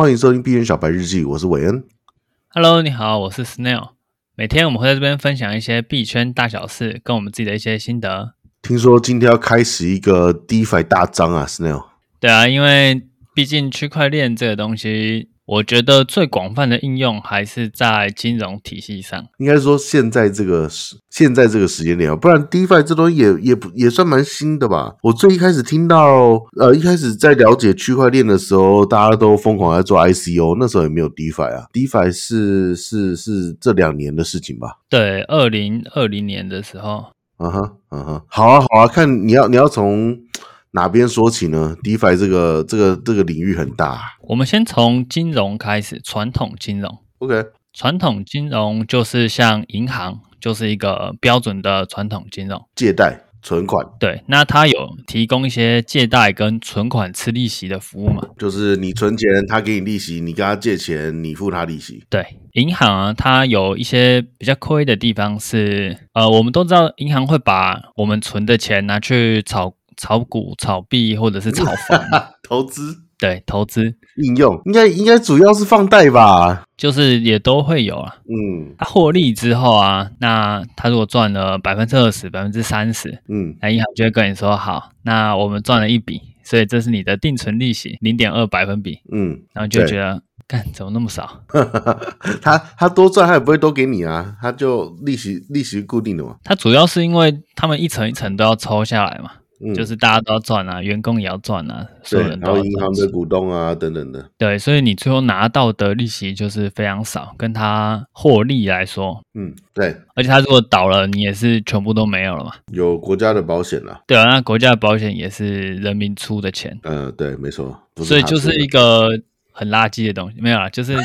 欢迎收听币圈小白日记，我是韦恩。Hello，你好，我是 Snail。每天我们会在这边分享一些币圈大小事，跟我们自己的一些心得。听说今天要开始一个 DeFi 大章啊，Snail。对啊，因为毕竟区块链这个东西。我觉得最广泛的应用还是在金融体系上。应该说，现在这个时，现在这个时间点啊，不然 DeFi 这东西也也也算蛮新的吧。我最一开始听到，呃，一开始在了解区块链的时候，大家都疯狂在做 ICO，那时候也没有 DeFi 啊。DeFi 是是是这两年的事情吧？对，二零二零年的时候。嗯哼，嗯哼，好啊，好啊，看你要你要从。哪边说起呢？DeFi 这个这个这个领域很大。我们先从金融开始，传统金融。OK，传统金融就是像银行，就是一个标准的传统金融，借贷、存款。对，那它有提供一些借贷跟存款吃利息的服务嘛？就是你存钱，他给你利息；你跟他借钱，你付他利息。对，银行啊，它有一些比较亏的地方是，呃，我们都知道，银行会把我们存的钱拿去炒。炒股、炒币或者是炒房，投资，对，投资应用应该应该主要是放贷吧，就是也都会有啊。嗯，他获利之后啊，那他如果赚了百分之二十、百分之三十，嗯，那银行就会跟你说好，那我们赚了一笔，所以这是你的定存利息零点二百分比，嗯，然后就觉得干怎么那么少？他他多赚他也不会多给你啊，他就利息利息固定的嘛。他主要是因为他们一层一层都要抽下来嘛。嗯、就是大家都要赚啊，员工也要赚啊，所有人都要赚。然后银行的股东啊，等等的。对，所以你最后拿到的利息就是非常少，跟他获利来说，嗯，对。而且他如果倒了，你也是全部都没有了嘛。有国家的保险了。对啊，那国家的保险也是人民出的钱。嗯、呃，对，没错。所以就是一个。很垃圾的东西没有啊，就是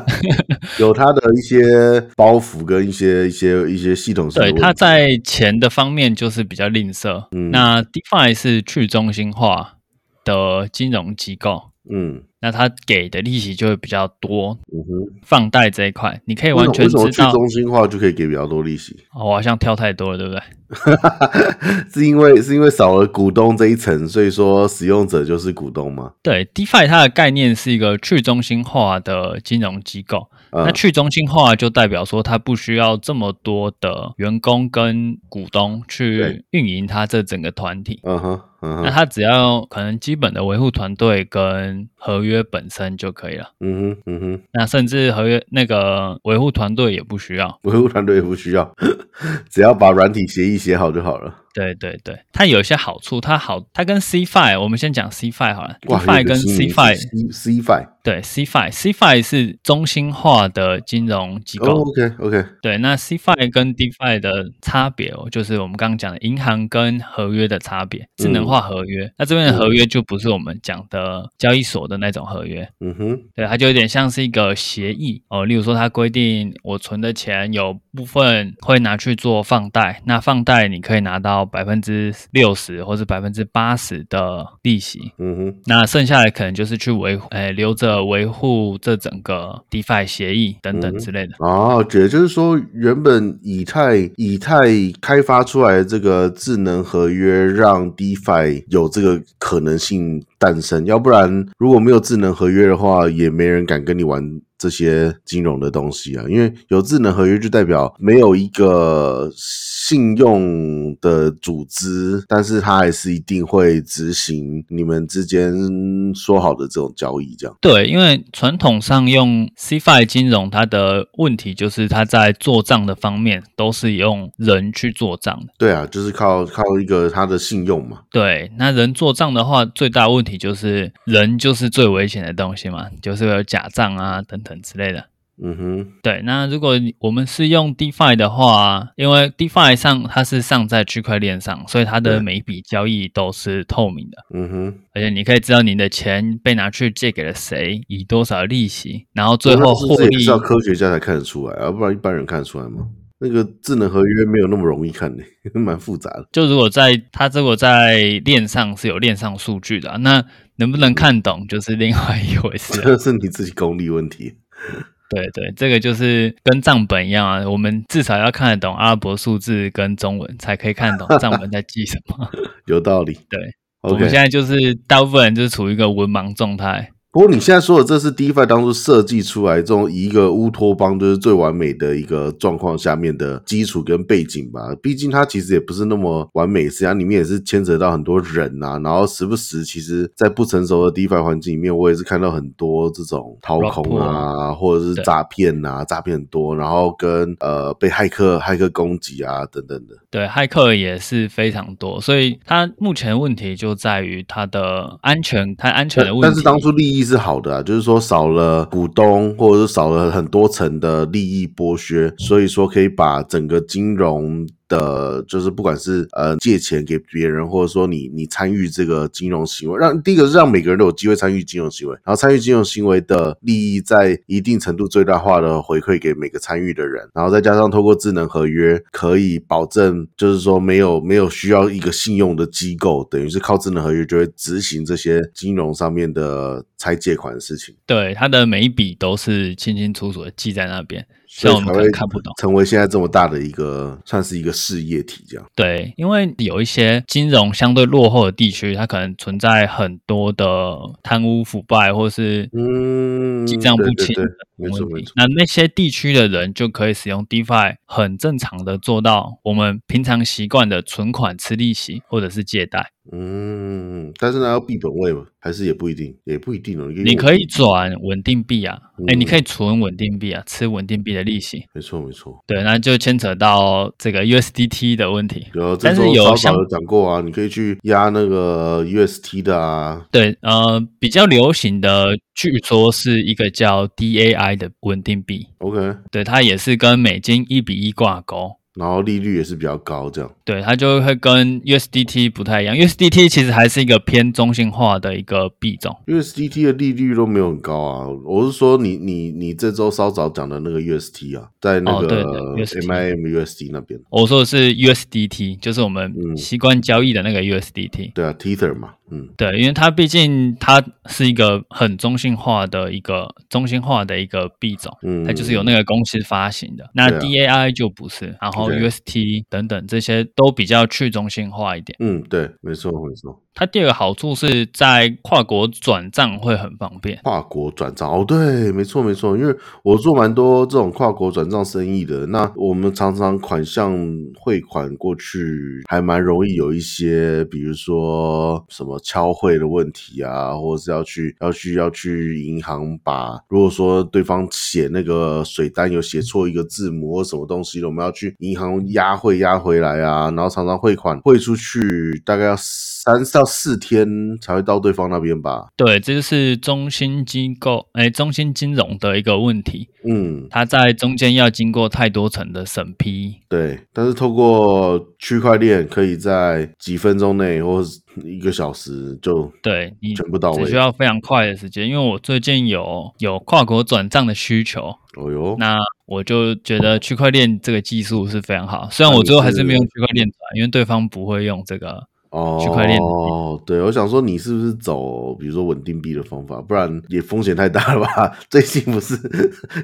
有它的一些包袱跟一些一些一些系统性。对，它在钱的方面就是比较吝啬。嗯，那 DeFi 是去中心化的金融机构。嗯。那他给的利息就会比较多。嗯哼，放贷这一块，你可以完全知道。去中心化就可以给比较多利息？哦，我好像跳太多了，对不对？是因为是因为少了股东这一层，所以说使用者就是股东吗？对，DeFi 它的概念是一个去中心化的金融机构。嗯、那去中心化就代表说，它不需要这么多的员工跟股东去运营它这整个团体。嗯哼。那他只要可能基本的维护团队跟合约本身就可以了。嗯哼，嗯哼。那甚至合约那个维护团队也不需要，维护团队也不需要，只要把软体协议写好就好了。对对对，它有一些好处，它好，它跟 CeFi，我们先讲 CeFi 好了。DeFi 跟 CeFi，CeFi 对 CeFi，CeFi 是中心化的金融机构。Oh, OK OK。对，那 CeFi 跟 DeFi 的差别哦，就是我们刚刚讲的银行跟合约的差别，智能化合约。嗯、那这边的合约就不是我们讲的交易所的那种合约。嗯哼。对，它就有点像是一个协议哦，例如说它规定我存的钱有部分会拿去做放贷，那放贷你可以拿到。百分之六十或是百分之八十的利息，嗯哼，那剩下的可能就是去维护，哎，留着维护这整个 DeFi 协议等等之类的。哦，也就是说，原本以太以太开发出来的这个智能合约，让 DeFi 有这个可能性诞生。要不然，如果没有智能合约的话，也没人敢跟你玩。这些金融的东西啊，因为有智能合约就代表没有一个信用的组织，但是它还是一定会执行你们之间说好的这种交易，这样。对，因为传统上用 CeFi 金融，它的问题就是它在做账的方面都是用人去做账的。对啊，就是靠靠一个他的信用嘛。对，那人做账的话，最大问题就是人就是最危险的东西嘛，就是有假账啊等等。等之类的，嗯哼，对。那如果我们是用 DeFi 的话，因为 DeFi 上它是上在区块链上，所以它的每一笔交易都是透明的，嗯哼。而且你可以知道你的钱被拿去借给了谁，以多少利息，然后最后获利。是要科学家才看得出来，要不然一般人看得出来吗？那个智能合约没有那么容易看的，蛮复杂的。就如果在它如果在链上是有链上数据的，那能不能看懂 就是另外一回事，啊，这是你自己功力问题。对对，这个就是跟账本一样啊，我们至少要看得懂阿拉伯数字跟中文，才可以看懂 账本在记什么。有道理。对我们现在就是大部分人就是处于一个文盲状态。不过你现在说的这是 DeFi 当初设计出来这种以一个乌托邦就是最完美的一个状况下面的基础跟背景吧。毕竟它其实也不是那么完美，实际上里面也是牵扯到很多人呐、啊。然后时不时，其实在不成熟的 DeFi 环境里面，我也是看到很多这种掏空啊，或者是诈骗啊，诈骗很多，然后跟呃被骇客骇客攻击啊等等的。对，骇客也是非常多，所以它目前的问题就在于它的安全，它安全的问题。但是当初利益是好的啊，就是说少了股东或者是少了很多层的利益剥削，所以说可以把整个金融。的，就是不管是呃借钱给别人，或者说你你参与这个金融行为，让第一个是让每个人都有机会参与金融行为，然后参与金融行为的利益在一定程度最大化的回馈给每个参与的人，然后再加上透过智能合约可以保证，就是说没有没有需要一个信用的机构，等于是靠智能合约就会执行这些金融上面的拆借款的事情。对，它的每一笔都是清清楚楚的记在那边。所以我们可能看不懂，成为现在这么大的一个，算是一个事业体这样。对，因为有一些金融相对落后的地区，它可能存在很多的贪污腐败，或是嗯记账不清。没错没错。那那些地区的人就可以使用 DeFi，很正常的做到我们平常习惯的存款、吃利息或者是借贷。嗯，但是呢，要币本位吗？还是也不一定，也不一定哦。你可以转稳定币啊，哎、嗯欸，你可以存稳定币啊，吃稳定币的利息。没错，没错。对，那就牵扯到这个 USDT 的问题。有，但是有像讲过啊，你可以去压那个 UST 的啊。对，呃，比较流行的，据说是一个叫 DAI 的稳定币。OK，对，它也是跟美金一比一挂钩。然后利率也是比较高，这样。对，它就会跟 USDT 不太一样。USDT 其实还是一个偏中性化的一个币种。USDT 的利率都没有很高啊。我是说你，你你你这周稍早讲的那个 UST 啊，在那个 MIM USD 那边。我说的是 USDT，就是我们习惯交易的那个 USDT。嗯、对啊，Tether 嘛。嗯，对，因为它毕竟它是一个很中性化的一个中心化的一个币种，嗯，它就是有那个公司发行的。嗯、那 DAI 就不是，啊、然后 UST 等等这些都比较去中心化一点。嗯，对，没错，没错。它第二个好处是在跨国转账会很方便。跨国转账哦，对，没错没错，因为我做蛮多这种跨国转账生意的。那我们常常款项汇款过去，还蛮容易有一些，比如说什么敲汇的问题啊，或者是要去要去要去银行把，如果说对方写那个水单有写错一个字母或什么东西的，我们要去银行押汇押回来啊，然后常常汇款汇出去，大概要三到四天才会到对方那边吧？对，这就是中心机构，哎，中心金融的一个问题。嗯，它在中间要经过太多层的审批。对，但是透过区块链，可以在几分钟内或一个小时就对你全部到位，只需要非常快的时间。因为我最近有有跨国转账的需求，哦哟，那我就觉得区块链这个技术是非常好。虽然我最后还是没用区块链转，因为对方不会用这个。哦，区块链哦，对，我想说你是不是走比如说稳定币的方法，不然也风险太大了吧？最近不是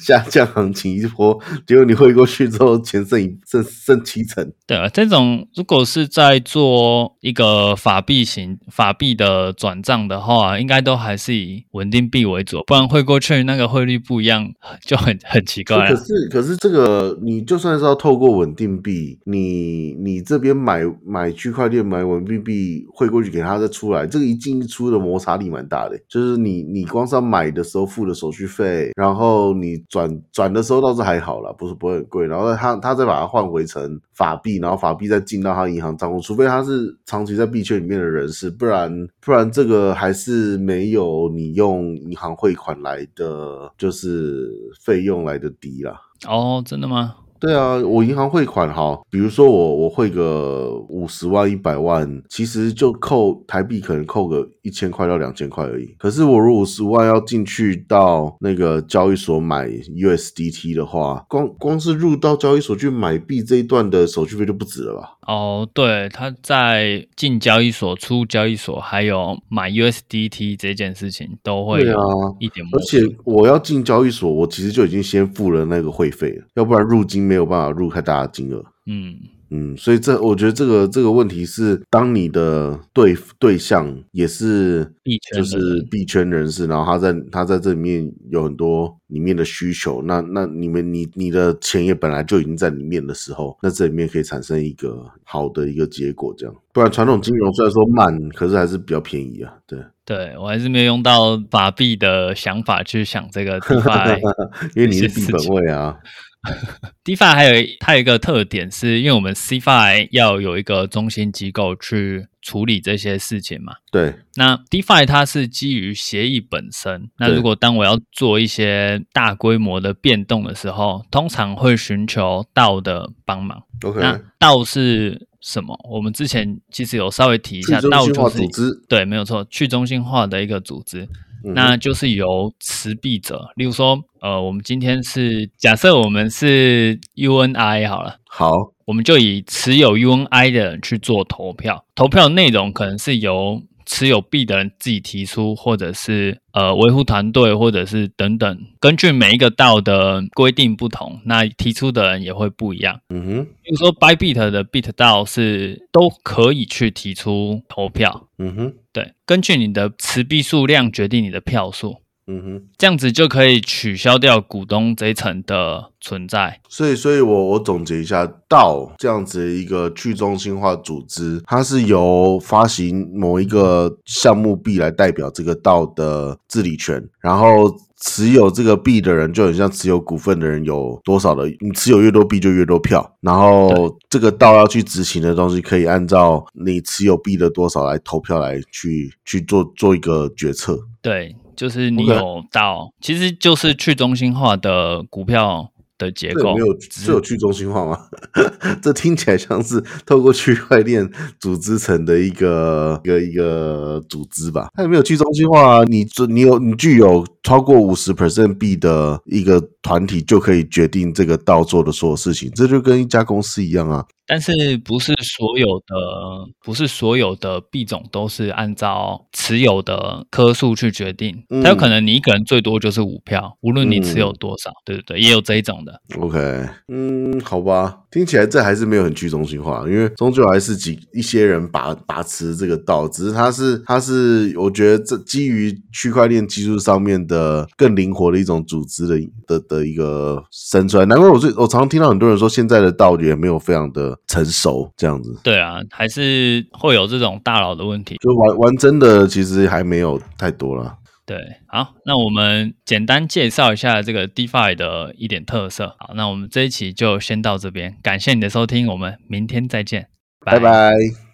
下降行情一波，结果你汇过去之后钱剩一 剩剩七成。对啊，这种如果是在做一个法币型法币的转账的话，应该都还是以稳定币为主，不然汇过去那个汇率不一样就很 很奇怪。可是可是这个你就算是要透过稳定币，你你这边买买区块链买稳定。币汇过去给他再出来，这个一进一出的摩擦力蛮大的。就是你你光是要买的时候付的手续费，然后你转转的时候倒是还好啦，不是不会很贵。然后他他再把它换回成法币，然后法币再进到他银行账户，除非他是长期在币圈里面的人士，不然不然这个还是没有你用银行汇款来的就是费用来的低啦。哦，真的吗？对啊，我银行汇款哈，比如说我我汇个五十万一百万，其实就扣台币可能扣个一千块到两千块而已。可是我如果五十万要进去到那个交易所买 USDT 的话，光光是入到交易所去买币这一段的手续费就不止了吧？哦，对，他在进交易所、出交易所，还有买 USDT 这件事情都会啊一点。而且我要进交易所，我其实就已经先付了那个会费了，要不然入金没有办法入太大的金额。嗯，嗯，所以这我觉得这个这个问题是，当你的对对象也是币圈，就是币圈人士，然后他在他在这里面有很多里面的需求，那那你们你你的钱也本来就已经在里面的时候，那这里面可以产生一个好的一个结果，这样。不然传统金融虽然说慢，可是还是比较便宜啊。对，对我还是没有用到法币的想法去想这个 DeFi，因为你是币本位啊。DeFi 还有它有一个特点，是因为我们 CeFi 要有一个中心机构去处理这些事情嘛。对，那 DeFi 它是基于协议本身。那如果当我要做一些大规模的变动的时候，通常会寻求 DAO 的帮忙。OK，那 DAO 是什么？我们之前其实有稍微提一下，DAO 就是组织。对，没有错，去中心化的一个组织。那就是由持币者，例如说，呃，我们今天是假设我们是 UNI 好了，好，我们就以持有 UNI 的人去做投票，投票内容可能是由持有币的人自己提出，或者是呃维护团队，或者是等等，根据每一个道的规定不同，那提出的人也会不一样。嗯哼，比如说 Bybit 的 Bit 道是都可以去提出投票。嗯哼。对，根据你的持币数量决定你的票数。嗯哼，这样子就可以取消掉股东这一层的存在。所以，所以我我总结一下，DAO 这样子的一个去中心化组织，它是由发行某一个项目币来代表这个 DAO 的治理权，然后持有这个币的人就很像持有股份的人有多少的，你持有越多币就越多票，然后这个 DAO 要去执行的东西，可以按照你持有币的多少来投票来去去做做一个决策。对。就是你有到.其实就是去中心化的股票的结构，没有是有去中心化吗？这听起来像是透过区块链组织成的一个一个一个组织吧？它有没有去中心化啊？你你有你具有超过五十 percent 币的一个团体，就可以决定这个道做的所有事情，这就跟一家公司一样啊。但是不是所有的不是所有的币种都是按照持有的颗数去决定，嗯、它有可能你一个人最多就是五票，无论你持有多少，嗯、对不对？也有这一种的。OK，嗯，好吧，听起来这还是没有很去中心化，因为终究还是几一些人把把持这个道，只是它是它是我觉得这基于区块链技术上面的更灵活的一种组织的的的一个生出来。难怪我最我常常听到很多人说现在的道也没有非常的。成熟这样子，对啊，还是会有这种大佬的问题。就玩玩真的，其实还没有太多了。对，好，那我们简单介绍一下这个 DeFi 的一点特色。好，那我们这一期就先到这边，感谢你的收听，我们明天再见，拜拜。